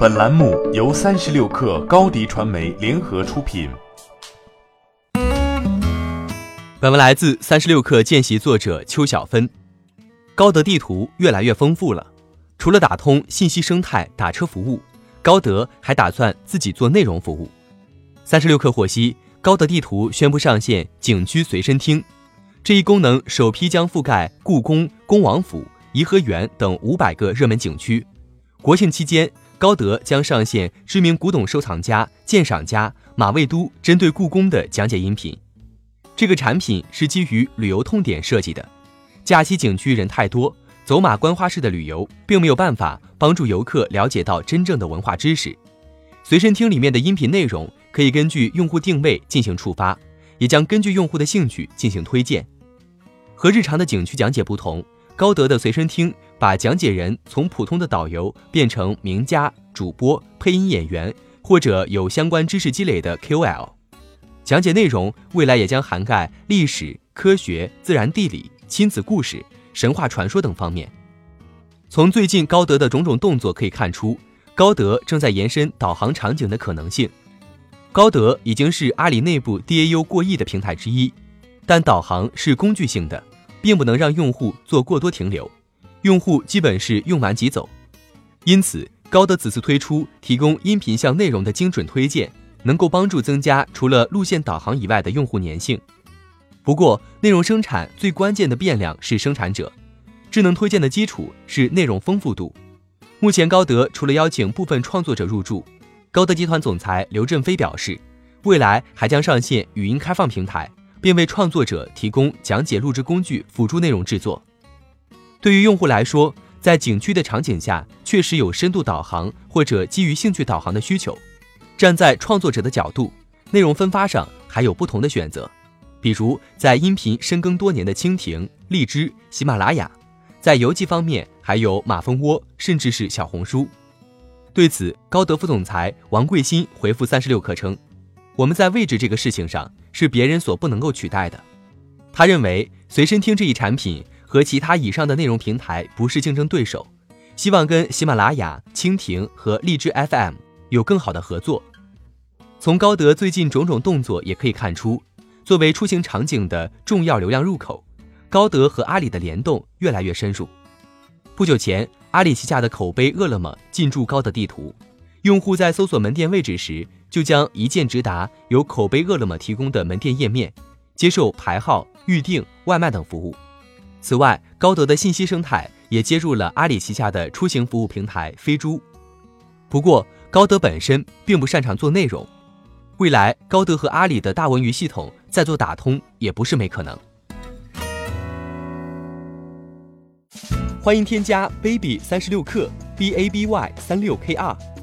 本栏目由三十六氪高低传媒联合出品。本文来自三十六氪见习作者邱小芬。高德地图越来越丰富了，除了打通信息生态打车服务，高德还打算自己做内容服务。三十六氪获悉，高德地图宣布上线景区随身听，这一功能首批将覆盖故宫、恭王府。颐和园等五百个热门景区，国庆期间，高德将上线知名古董收藏家、鉴赏家马未都针对故宫的讲解音频。这个产品是基于旅游痛点设计的，假期景区人太多，走马观花式的旅游并没有办法帮助游客了解到真正的文化知识。随身听里面的音频内容可以根据用户定位进行触发，也将根据用户的兴趣进行推荐。和日常的景区讲解不同。高德的随身听把讲解人从普通的导游变成名家、主播、配音演员，或者有相关知识积累的 KOL。讲解内容未来也将涵盖历史、科学、自然、地理、亲子故事、神话传说等方面。从最近高德的种种动作可以看出，高德正在延伸导航场景的可能性。高德已经是阿里内部 DAU 过亿的平台之一，但导航是工具性的。并不能让用户做过多停留，用户基本是用完即走。因此，高德此次推出提供音频向内容的精准推荐，能够帮助增加除了路线导航以外的用户粘性。不过，内容生产最关键的变量是生产者，智能推荐的基础是内容丰富度。目前，高德除了邀请部分创作者入驻，高德集团总裁刘振飞表示，未来还将上线语音开放平台。并为创作者提供讲解录制工具辅助内容制作。对于用户来说，在景区的场景下，确实有深度导航或者基于兴趣导航的需求。站在创作者的角度，内容分发上还有不同的选择，比如在音频深耕多年的蜻蜓、荔枝、喜马拉雅；在游记方面，还有马蜂窝，甚至是小红书。对此，高德副总裁王贵新回复三十六氪称：“我们在位置这个事情上。”是别人所不能够取代的。他认为随身听这一产品和其他以上的内容平台不是竞争对手，希望跟喜马拉雅、蜻蜓和荔枝 FM 有更好的合作。从高德最近种种动作也可以看出，作为出行场景的重要流量入口，高德和阿里的联动越来越深入。不久前，阿里旗下的口碑饿了么进驻高德地图，用户在搜索门店位置时。就将一键直达由口碑饿了么提供的门店页面，接受排号、预订、外卖等服务。此外，高德的信息生态也接入了阿里旗下的出行服务平台飞猪。不过，高德本身并不擅长做内容，未来高德和阿里的大文娱系统再做打通也不是没可能。欢迎添加 baby 三十六克 b a b y 三六 k r